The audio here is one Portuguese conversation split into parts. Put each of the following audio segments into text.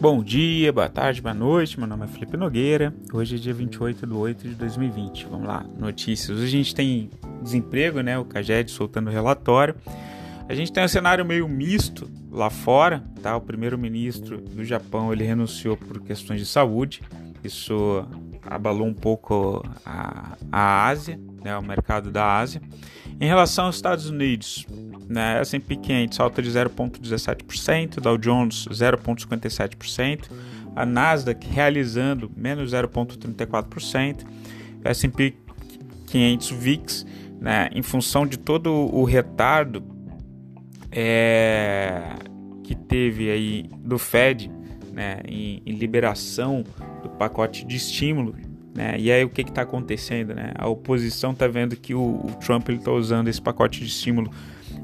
Bom dia, boa tarde, boa noite. Meu nome é Felipe Nogueira. Hoje é dia 28 de 8 de 2020. Vamos lá, notícias. A gente tem desemprego, né? O CAGED soltando relatório. A gente tem um cenário meio misto lá fora, tá? O primeiro-ministro do Japão ele renunciou por questões de saúde. Isso abalou um pouco a, a Ásia, né? O mercado da Ásia. Em relação aos Estados Unidos, né? S&P 500 alta de 0,17%, Dow Jones 0,57%, a Nasdaq realizando menos 0,34%, S&P 500 VIX, né? em função de todo o retardo é, que teve aí do Fed né? em, em liberação do pacote de estímulo né? E aí o que está acontecendo? Né? A oposição está vendo que o, o Trump está usando esse pacote de estímulo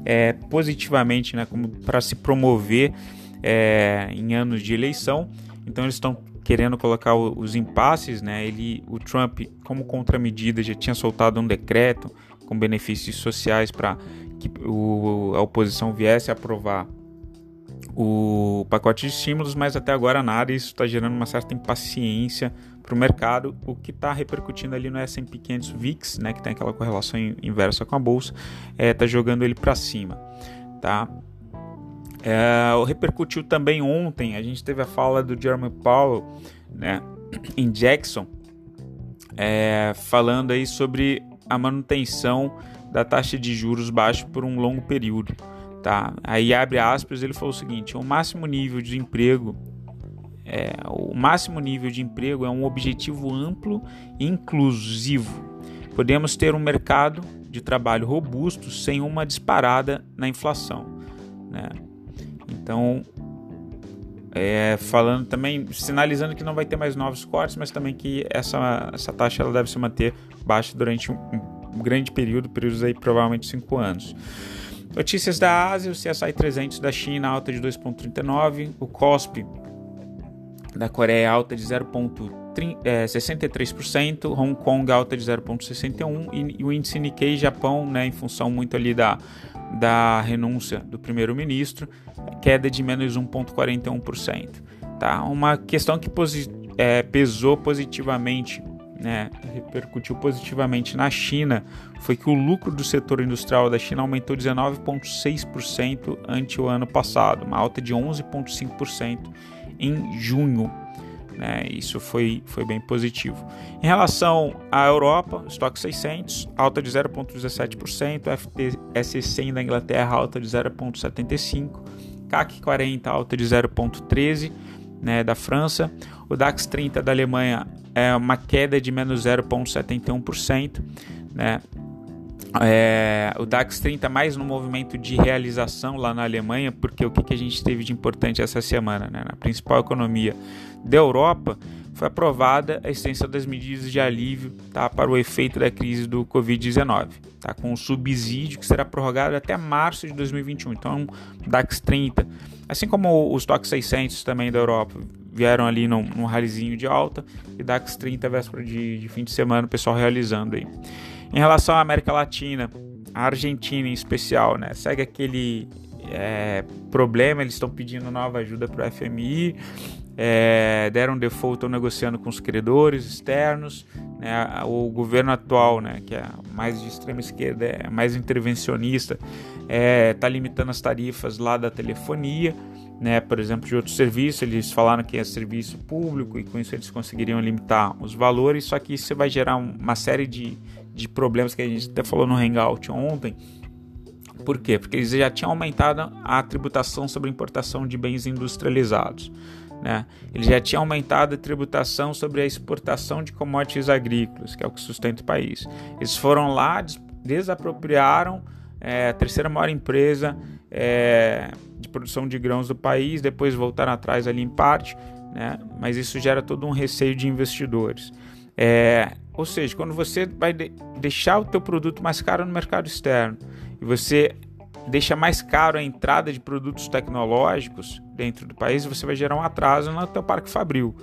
é, positivamente né, para se promover é, em anos de eleição. Então eles estão querendo colocar os impasses, né? Ele, o Trump, como contramedida, já tinha soltado um decreto com benefícios sociais para que o, a oposição viesse a aprovar o pacote de estímulos, mas até agora nada. Isso está gerando uma certa impaciência para o mercado, o que está repercutindo ali no S&P 500 VIX, né, que tem aquela correlação inversa com a bolsa, está é, tá jogando ele para cima, tá? É, repercutiu também ontem, a gente teve a fala do Jeremy Powell, né, em Jackson, é, falando aí sobre a manutenção da taxa de juros baixa por um longo período, tá? Aí abre aspas, ele falou o seguinte: o máximo nível de emprego é, o máximo nível de emprego é um objetivo amplo e inclusivo. Podemos ter um mercado de trabalho robusto sem uma disparada na inflação. Né? Então, é, falando também, sinalizando que não vai ter mais novos cortes, mas também que essa, essa taxa ela deve se manter baixa durante um, um grande período, períodos aí provavelmente 5 anos. Notícias da Ásia, o CSI 300 da China alta de 2,39, o COSP da Coreia alta de 0,63%, é, Hong Kong alta de 0,61% e, e o índice Nikkei Japão, né, em função muito ali da, da renúncia do primeiro-ministro, queda de menos 1,41%. Tá? Uma questão que posi é, pesou positivamente, né, repercutiu positivamente na China, foi que o lucro do setor industrial da China aumentou 19,6% ante o ano passado, uma alta de 11,5% em junho. Né? Isso foi, foi bem positivo. Em relação à Europa, estoque 600, alta de 0,17%, FTSE 100 da Inglaterra, alta de 0,75%, CAC 40, alta de 0,13%, né, da França, o DAX 30 da Alemanha é uma queda de menos 0,71%, né, é, o DAX 30 mais no movimento de realização lá na Alemanha, porque o que, que a gente teve de importante essa semana? Né? Na principal economia da Europa, foi aprovada a extensão das medidas de alívio tá, para o efeito da crise do Covid-19, tá, com um subsídio que será prorrogado até março de 2021. Então, DAX 30, assim como os DAX 600 também da Europa, vieram ali num, num ralizinho de alta, e DAX 30, véspera de, de fim de semana, o pessoal realizando aí. Em relação à América Latina, a Argentina em especial, né, segue aquele é, problema, eles estão pedindo nova ajuda para o FMI, é, deram default, estão negociando com os credores externos, né, o governo atual, né, que é mais de extrema esquerda, é mais intervencionista, está é, tá limitando as tarifas lá da telefonia, né, por exemplo, de outros serviços, eles falaram que é serviço público e com isso eles conseguiriam limitar os valores, só que isso vai gerar uma série de, de problemas que a gente até falou no Hangout ontem. Por quê? Porque eles já tinham aumentado a tributação sobre importação de bens industrializados. Né? Eles já tinham aumentado a tributação sobre a exportação de commodities agrícolas, que é o que sustenta o país. Eles foram lá, desapropriaram é, a terceira maior empresa é, de produção de grãos do país, depois voltaram atrás ali em parte, né? mas isso gera todo um receio de investidores. É, ou seja, quando você vai de deixar o teu produto mais caro no mercado externo e você deixa mais caro a entrada de produtos tecnológicos dentro do país, você vai gerar um atraso no teu parque fabril.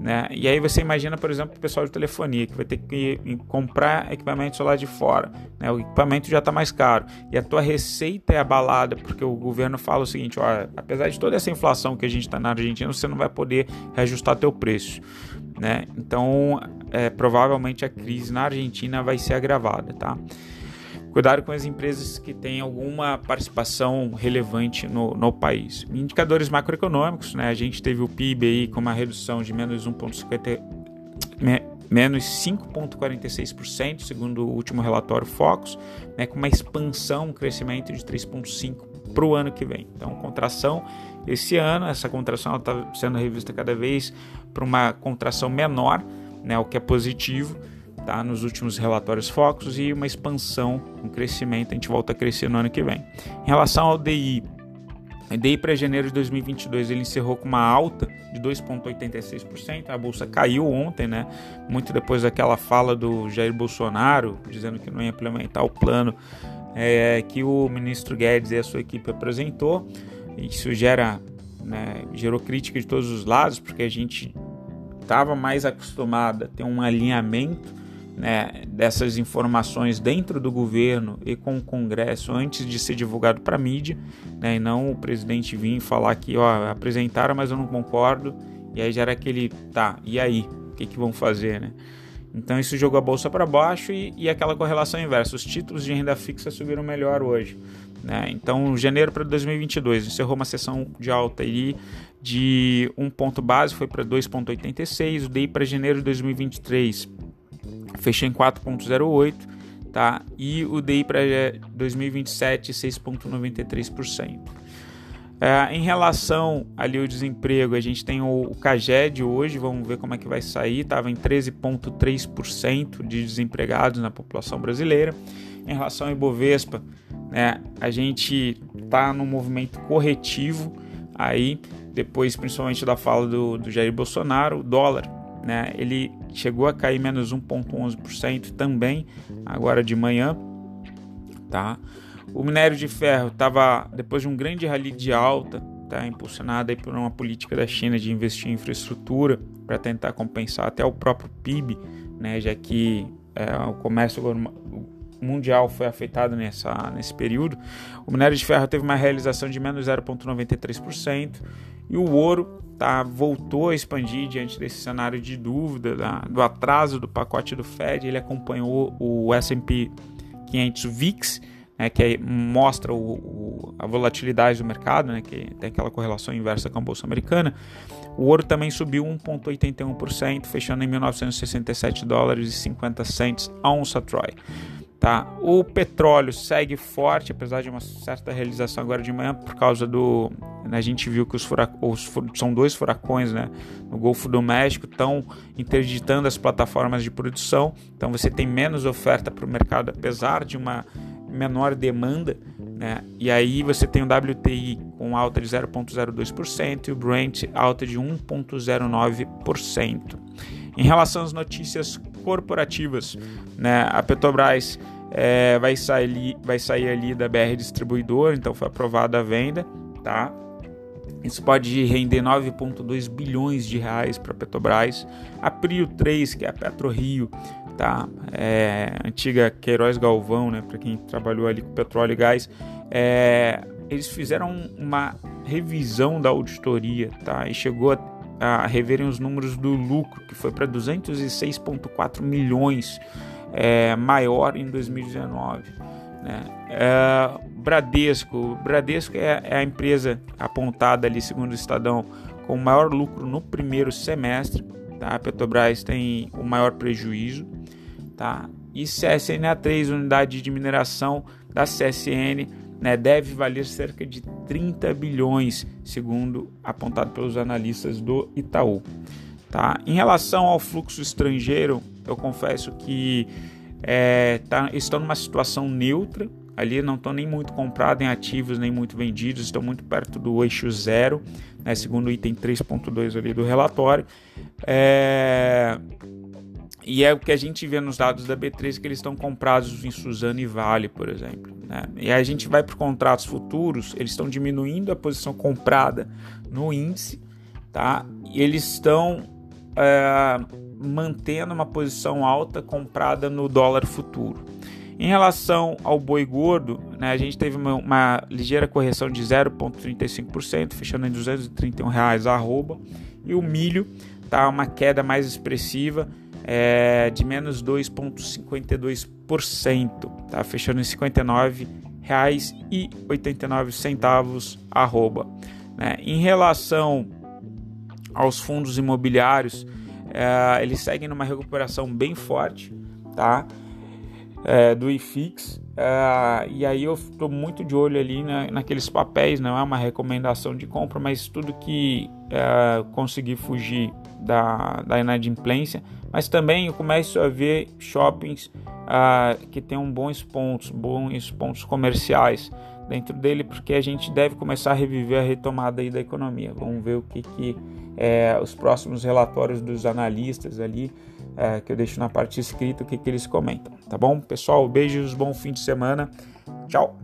Né? E aí você imagina, por exemplo, o pessoal de telefonia que vai ter que comprar equipamentos lá de fora. Né? O equipamento já está mais caro e a tua receita é abalada porque o governo fala o seguinte: olha, apesar de toda essa inflação que a gente está na Argentina, você não vai poder reajustar teu preço. Né? Então, é, provavelmente a crise na Argentina vai ser agravada, tá? Cuidado com as empresas que têm alguma participação relevante no, no país. Indicadores macroeconômicos, né? A gente teve o PIB aí com uma redução de menos 1,50 menos 5,46%, segundo o último relatório Focus, né, com uma expansão, um crescimento de 3,5% para o ano que vem. Então, contração esse ano, essa contração está sendo revista cada vez para uma contração menor, né, o que é positivo tá? nos últimos relatórios focos e uma expansão, um crescimento, a gente volta a crescer no ano que vem. Em relação ao DI, o DI para janeiro de 2022 ele encerrou com uma alta de 2,86%. A bolsa caiu ontem, né? Muito depois daquela fala do Jair Bolsonaro dizendo que não ia implementar o plano é, que o ministro Guedes e a sua equipe apresentou. Isso gera, né, gerou crítica de todos os lados, porque a gente estava mais acostumado a ter um alinhamento né, dessas informações dentro do governo e com o Congresso antes de ser divulgado para a mídia, né, e não o presidente vir falar que ó, apresentaram, mas eu não concordo, e aí já era aquele, tá, e aí? O que, que vão fazer, né? Então isso jogou a bolsa para baixo e, e, aquela correlação inversa. Os títulos de renda fixa subiram melhor hoje. Né? Então, janeiro para 2022 encerrou uma sessão de alta aí de um ponto base, foi para 2,86. O DI para janeiro de 2023 fechei em 4,08, tá? E o DI para 2027 6,93%. É, em relação ali ao desemprego, a gente tem o, o CAGED hoje, vamos ver como é que vai sair, estava em 13,3% de desempregados na população brasileira. Em relação ao Ibovespa, né, a gente está no movimento corretivo aí, depois principalmente da fala do, do Jair Bolsonaro, o dólar né, ele chegou a cair menos 1,11% também agora de manhã, tá? O minério de ferro estava depois de um grande rally de alta, tá impulsionado aí por uma política da China de investir em infraestrutura para tentar compensar até o próprio PIB, né, já que é, o comércio mundial foi afetado nessa, nesse período. O minério de ferro teve uma realização de menos 0,93% e o ouro tá, voltou a expandir diante desse cenário de dúvida, da, do atraso do pacote do Fed. Ele acompanhou o S&P 500 VIX, né, que mostra o, o, a volatilidade do mercado, né, que tem aquela correlação inversa com a bolsa americana. O ouro também subiu 1,81%, fechando em 1.967 dólares e 50 cents a onça Troy. Tá? O petróleo segue forte, apesar de uma certa realização agora de manhã, por causa do. Né, a gente viu que os, furac... os são dois furacões né, no Golfo do México, estão interditando as plataformas de produção, então você tem menos oferta para o mercado, apesar de uma menor demanda. Né? E aí você tem o WTI com alta de 0,02% e o Brent alta de 1,09%. Em relação às notícias corporativas, né, a Petrobras é, vai, sair, vai sair ali da BR Distribuidor, então foi aprovada a venda, tá? Isso pode render 9,2 bilhões de reais para a Petrobras. A Prio 3, que é a PetroRio, tá? É, antiga Queiroz Galvão, né? Para quem trabalhou ali com petróleo e gás, é, eles fizeram uma revisão da auditoria, tá? E chegou a a reverem os números do lucro, que foi para 206,4 milhões é, maior em 2019. Né? É, Bradesco, Bradesco é, é, a empresa apontada ali, segundo o Estadão, com maior lucro no primeiro semestre. Tá? A Petrobras tem o maior prejuízo. Tá? E CSNA3, unidade de mineração da CSN, né, deve valer cerca de 30 bilhões, segundo apontado pelos analistas do Itaú. Tá? Em relação ao fluxo estrangeiro, eu confesso que é, tá, estão numa situação neutra. Ali não estão nem muito comprados em ativos, nem muito vendidos, estão muito perto do eixo zero, né, segundo o item 3.2 ali do relatório. É, E é o que a gente vê nos dados da B3 que eles estão comprados em Suzano e Vale, por exemplo. Né? E aí a gente vai para contratos futuros, eles estão diminuindo a posição comprada no índice, tá? E eles estão é, mantendo uma posição alta comprada no dólar futuro. Em relação ao boi gordo, né, a gente teve uma, uma ligeira correção de 0,35%, fechando em 231 reais a arroba, e o milho tá uma queda mais expressiva é, de menos 2,52%, tá fechando em R$ 59,89 arroba. Né. Em relação aos fundos imobiliários, é, eles seguem numa recuperação bem forte, tá? é, do IFIX. É, e aí eu estou muito de olho ali na, naqueles papéis, não é uma recomendação de compra, mas tudo que é, conseguir fugir da, da inadimplência. Mas também eu começo a ver shoppings é, que tenham bons pontos, bons pontos comerciais dentro dele, porque a gente deve começar a reviver a retomada aí da economia. Vamos ver o que, que é, os próximos relatórios dos analistas ali é, que eu deixo na parte escrita o que, que eles comentam, tá bom? Pessoal, beijos, bom fim de semana. Tchau!